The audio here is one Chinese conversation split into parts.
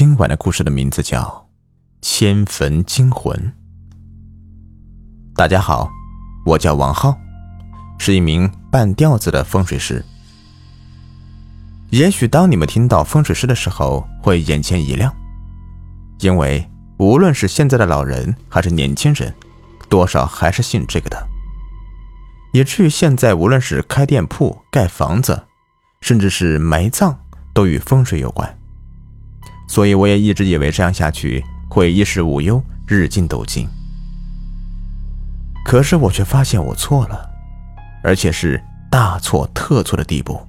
今晚的故事的名字叫《迁坟惊魂》。大家好，我叫王浩，是一名半吊子的风水师。也许当你们听到风水师的时候，会眼前一亮，因为无论是现在的老人还是年轻人，多少还是信这个的。以至于现在，无论是开店铺、盖房子，甚至是埋葬，都与风水有关。所以我也一直以为这样下去会衣食无忧、日进斗金。可是我却发现我错了，而且是大错特错的地步，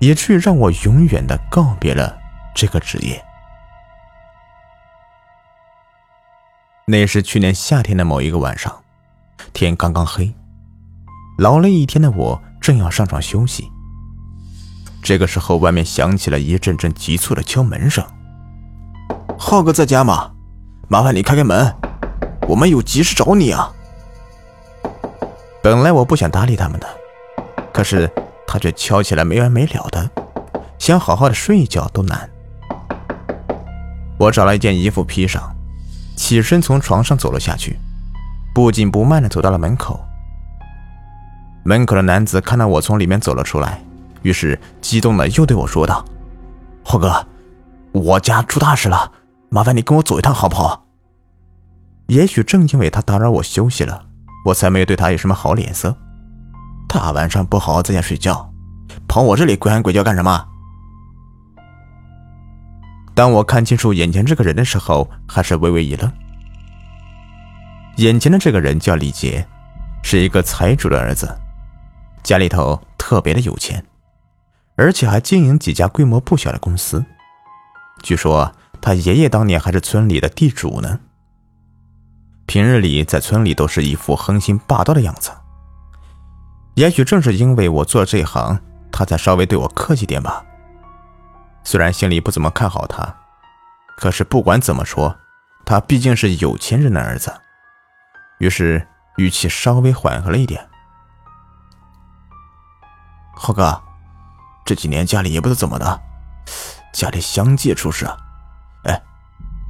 以至于让我永远的告别了这个职业。那是去年夏天的某一个晚上，天刚刚黑，劳累一天的我正要上床休息。这个时候，外面响起了一阵阵急促的敲门声。浩哥在家吗？麻烦你开开门，我们有急事找你啊。本来我不想搭理他们的，可是他却敲起来没完没了的，想好好的睡一觉都难。我找了一件衣服披上，起身从床上走了下去，不紧不慢的走到了门口。门口的男子看到我从里面走了出来。于是，激动的又对我说道：“浩哥，我家出大事了，麻烦你跟我走一趟好不好？”也许正因为他打扰我休息了，我才没有对他有什么好脸色。大晚上不好好在家睡觉，跑我这里鬼喊鬼叫干什么？当我看清楚眼前这个人的时候，还是微微一愣。眼前的这个人叫李杰，是一个财主的儿子，家里头特别的有钱。而且还经营几家规模不小的公司，据说他爷爷当年还是村里的地主呢。平日里在村里都是一副横行霸道的样子。也许正是因为我做这行，他才稍微对我客气点吧。虽然心里不怎么看好他，可是不管怎么说，他毕竟是有钱人的儿子。于是语气稍微缓和了一点：“浩哥。”这几年家里也不知怎么的，家里相继出事，哎，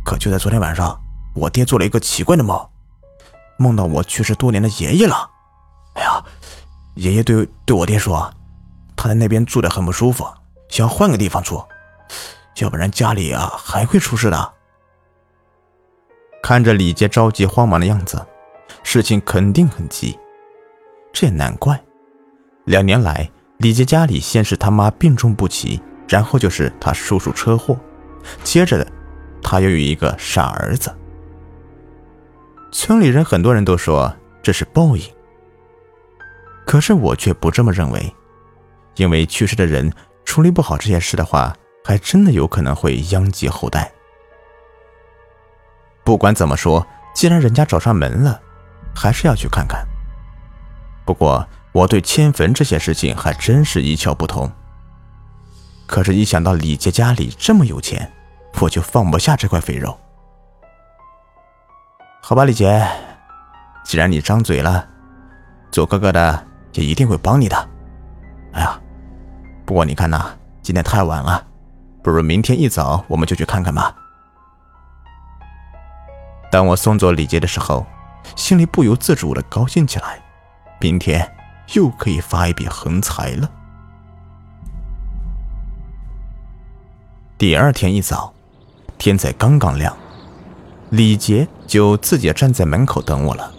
可就在昨天晚上，我爹做了一个奇怪的梦，梦到我去世多年的爷爷了。哎呀，爷爷对对我爹说，他在那边住的很不舒服，想换个地方住，要不然家里啊还会出事的。看着李杰着急慌忙的样子，事情肯定很急，这也难怪，两年来。李杰家里先是他妈病重不起，然后就是他叔叔车祸，接着的他又有一个傻儿子。村里人很多人都说这是报应，可是我却不这么认为，因为去世的人处理不好这些事的话，还真的有可能会殃及后代。不管怎么说，既然人家找上门了，还是要去看看。不过。我对迁坟这些事情还真是一窍不通。可是，一想到李杰家里这么有钱，我就放不下这块肥肉。好吧，李杰，既然你张嘴了，做哥哥的也一定会帮你的。哎呀，不过你看呐，今天太晚了，不如明天一早我们就去看看吧。当我送走李杰的时候，心里不由自主的高兴起来。明天。又可以发一笔横财了。第二天一早，天才刚刚亮，李杰就自己站在门口等我了。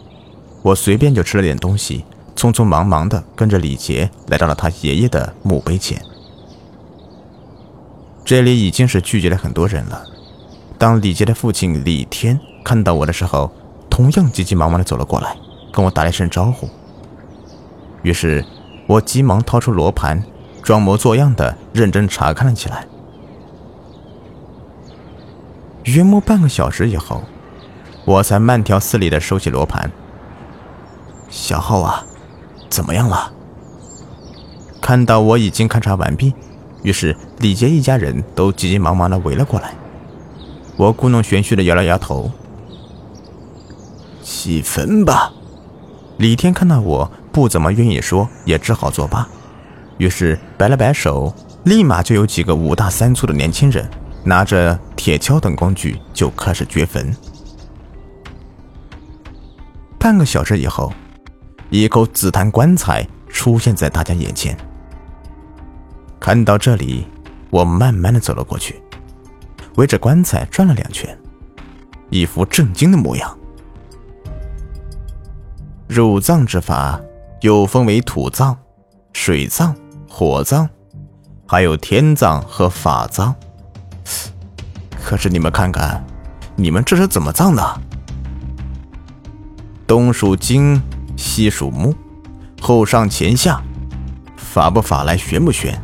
我随便就吃了点东西，匆匆忙忙的跟着李杰来到了他爷爷的墓碑前。这里已经是聚集了很多人了。当李杰的父亲李天看到我的时候，同样急急忙忙的走了过来，跟我打了一声招呼。于是，我急忙掏出罗盘，装模作样的认真查看了起来。约莫半个小时以后，我才慢条斯理的收起罗盘。小浩啊，怎么样了？看到我已经勘察完毕，于是李杰一家人都急急忙忙的围了过来。我故弄玄虚的摇了摇头。起坟吧。李天看到我。不怎么愿意说，也只好作罢。于是摆了摆手，立马就有几个五大三粗的年轻人拿着铁锹等工具就开始掘坟。半个小时以后，一口紫檀棺材出现在大家眼前。看到这里，我慢慢的走了过去，围着棺材转了两圈，一副震惊的模样。入葬之法又分为土葬、水葬、火葬，还有天葬和法葬。可是你们看看，你们这是怎么葬的？东属金，西属木，后上前下，法不法来，玄不玄？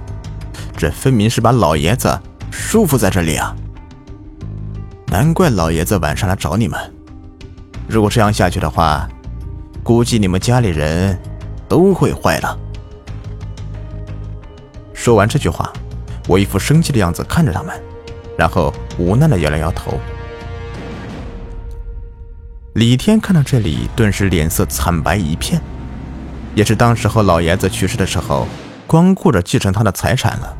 这分明是把老爷子束缚在这里啊！难怪老爷子晚上来找你们。如果这样下去的话，估计你们家里人都会坏了。说完这句话，我一副生气的样子看着他们，然后无奈的摇了摇头。李天看到这里，顿时脸色惨白一片。也是当时候老爷子去世的时候，光顾着继承他的财产了，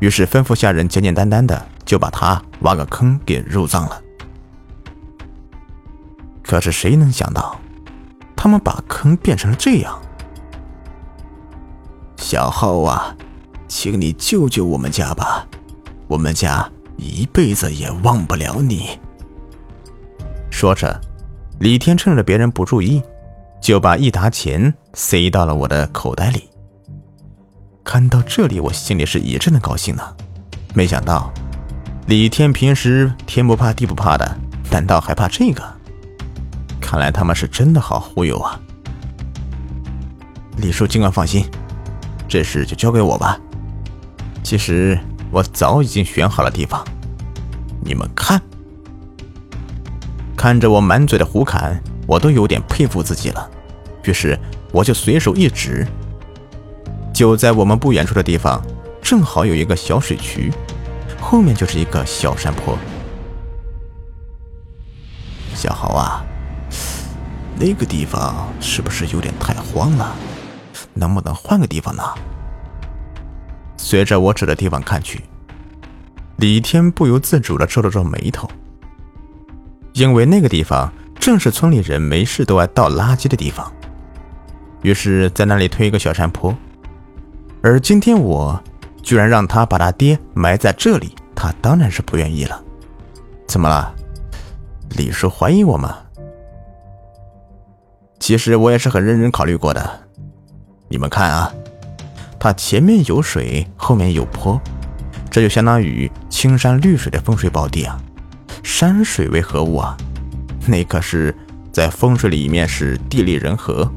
于是吩咐下人简简单单的就把他挖个坑给入葬了。可是谁能想到，他们把坑变成了这样？小浩啊，请你救救我们家吧，我们家一辈子也忘不了你。说着。李天趁着别人不注意，就把一沓钱塞到了我的口袋里。看到这里，我心里是一阵的高兴呢。没想到，李天平时天不怕地不怕的，难道还怕这个？看来他们是真的好忽悠啊！李叔尽管放心，这事就交给我吧。其实我早已经选好了地方，你们看。看着我满嘴的胡侃，我都有点佩服自己了。于是我就随手一指，就在我们不远处的地方，正好有一个小水渠，后面就是一个小山坡。小豪啊，那个地方是不是有点太荒了？能不能换个地方呢？随着我指的地方看去，李天不由自主的皱了皱眉头。因为那个地方正是村里人没事都爱倒垃圾的地方，于是，在那里推一个小山坡。而今天我居然让他把他爹埋在这里，他当然是不愿意了。怎么了？李叔怀疑我吗？其实我也是很认真考虑过的。你们看啊，它前面有水，后面有坡，这就相当于青山绿水的风水宝地啊。山水为何物啊？那可是在风水里面是地利人和，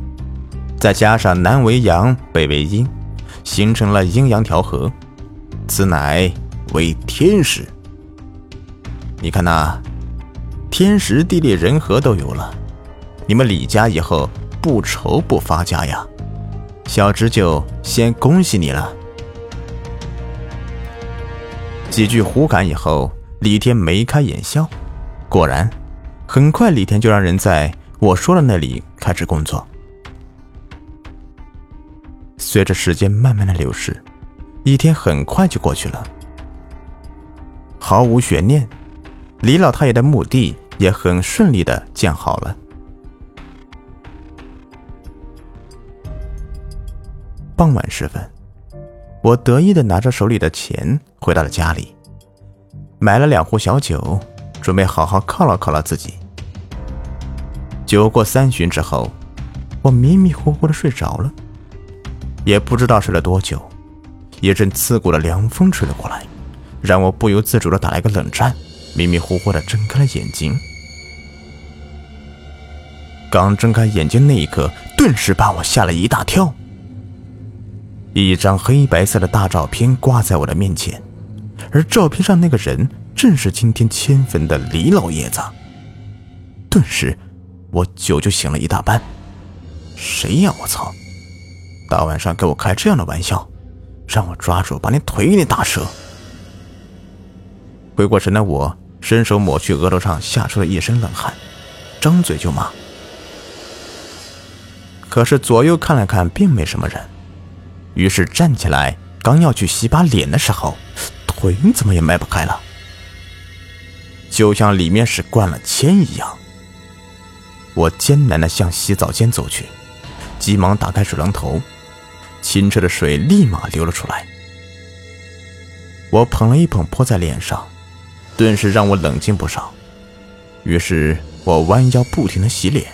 再加上南为阳，北为阴，形成了阴阳调和，此乃为天时。你看呐，天时地利人和都有了，你们李家以后不愁不发家呀！小侄就先恭喜你了。几句胡侃以后。李天眉开眼笑，果然，很快李天就让人在我说的那里开始工作。随着时间慢慢的流逝，一天很快就过去了，毫无悬念，李老太爷的墓地也很顺利的建好了。傍晚时分，我得意的拿着手里的钱回到了家里。买了两壶小酒，准备好好犒劳犒劳自己。酒过三巡之后，我迷迷糊糊的睡着了，也不知道睡了多久，一阵刺骨的凉风吹了过来，让我不由自主的打了一个冷战，迷迷糊糊的睁开了眼睛。刚睁开眼睛那一刻，顿时把我吓了一大跳。一张黑白色的大照片挂在我的面前。而照片上那个人正是今天迁坟的李老爷子。顿时，我酒就醒了一大半。谁呀？我操！大晚上给我开这样的玩笑，让我抓住把你腿给你打折！回过神的我，伸手抹去额头上吓出的一身冷汗，张嘴就骂。可是左右看了看，并没什么人，于是站起来，刚要去洗把脸的时候。腿怎么也迈不开了，就像里面是灌了铅一样。我艰难地向洗澡间走去，急忙打开水龙头，清澈的水立马流了出来。我捧了一捧泼在脸上，顿时让我冷静不少。于是我弯腰不停地洗脸。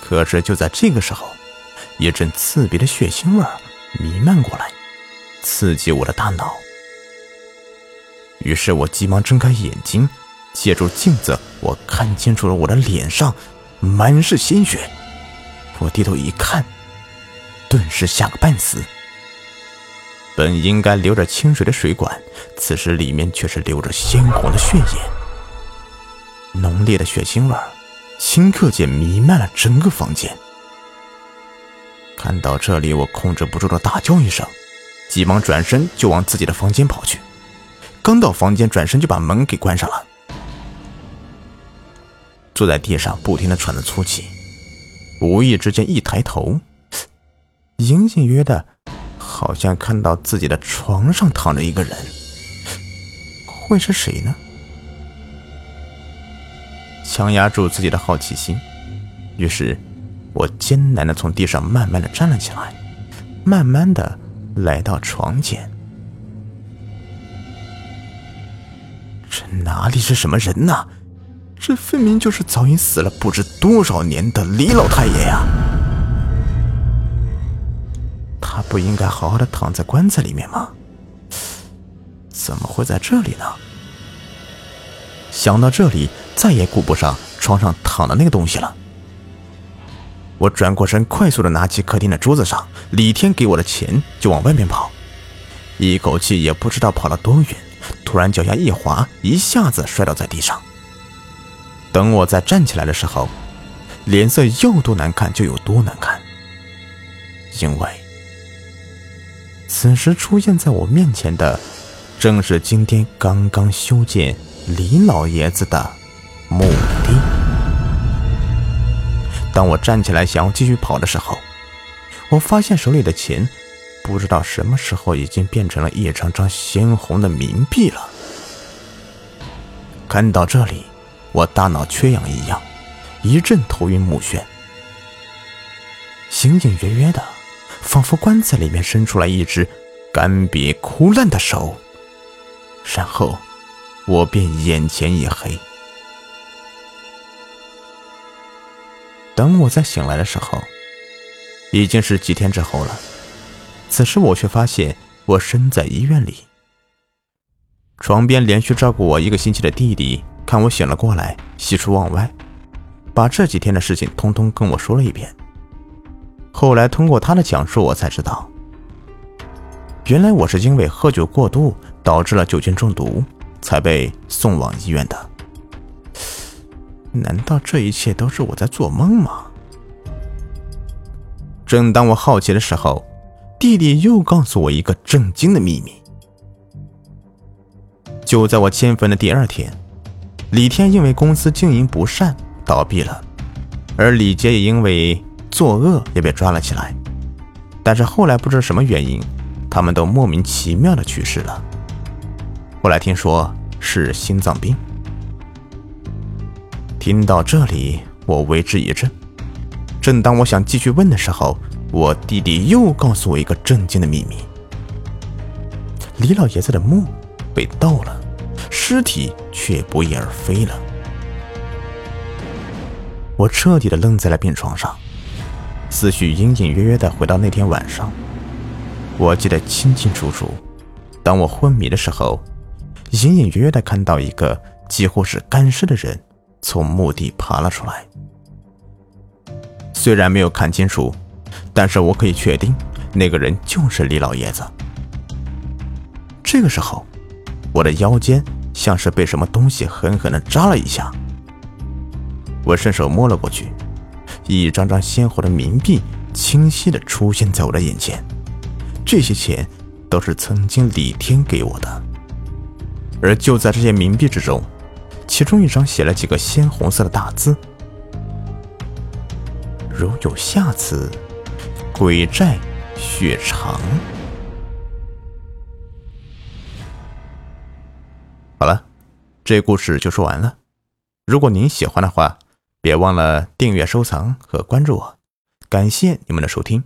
可是就在这个时候，一阵刺鼻的血腥味弥漫过来，刺激我的大脑。于是我急忙睁开眼睛，借助镜子，我看清楚了我的脸上满是鲜血。我低头一看，顿时吓个半死。本应该流着清水的水管，此时里面却是流着鲜红的血液，浓烈的血腥味顷刻间弥漫了整个房间。看到这里，我控制不住的大叫一声，急忙转身就往自己的房间跑去。刚到房间，转身就把门给关上了。坐在地上，不停的喘着粗气，无意之间一抬头，隐隐约约的，好像看到自己的床上躺着一个人。会是谁呢？强压住自己的好奇心，于是，我艰难的从地上慢慢的站了起来，慢慢的来到床前。这哪里是什么人呐？这分明就是早已死了不知多少年的李老太爷呀！他不应该好好的躺在棺材里面吗？怎么会在这里呢？想到这里，再也顾不上床上躺的那个东西了。我转过身，快速的拿起客厅的桌子上李天给我的钱，就往外面跑，一口气也不知道跑了多远。突然脚下一滑，一下子摔倒在地上。等我再站起来的时候，脸色要多难看就有多难看，因为此时出现在我面前的，正是今天刚刚修建李老爷子的墓地。当我站起来想要继续跑的时候，我发现手里的钱。不知道什么时候已经变成了一张张鲜红的冥币了。看到这里，我大脑缺氧一样，一阵头晕目眩，隐隐约约的，仿佛棺材里面伸出来一只干瘪枯烂的手，然后我便眼前一黑。等我再醒来的时候，已经是几天之后了。此时我却发现我身在医院里，床边连续照顾我一个星期的弟弟看我醒了过来，喜出望外，把这几天的事情通通跟我说了一遍。后来通过他的讲述，我才知道，原来我是因为喝酒过度导致了酒精中毒，才被送往医院的。难道这一切都是我在做梦吗？正当我好奇的时候。弟弟又告诉我一个震惊的秘密。就在我迁坟的第二天，李天因为公司经营不善倒闭了，而李杰也因为作恶也被抓了起来。但是后来不知什么原因，他们都莫名其妙的去世了。后来听说是心脏病。听到这里，我为之一振。正当我想继续问的时候，我弟弟又告诉我一个震惊的秘密：李老爷子的墓被盗了，尸体却不翼而飞了。我彻底的愣在了病床上，思绪隐隐约约的回到那天晚上。我记得清清楚楚，当我昏迷的时候，隐隐约约的看到一个几乎是干尸的人从墓地爬了出来。虽然没有看清楚。但是我可以确定，那个人就是李老爷子。这个时候，我的腰间像是被什么东西狠狠的扎了一下。我伸手摸了过去，一张张鲜活的冥币清晰的出现在我的眼前。这些钱都是曾经李天给我的，而就在这些冥币之中，其中一张写了几个鲜红色的大字：“如有下次。”鬼债血偿。好了。这故事就说完了。如果您喜欢的话，别忘了订阅、收藏和关注我。感谢你们的收听。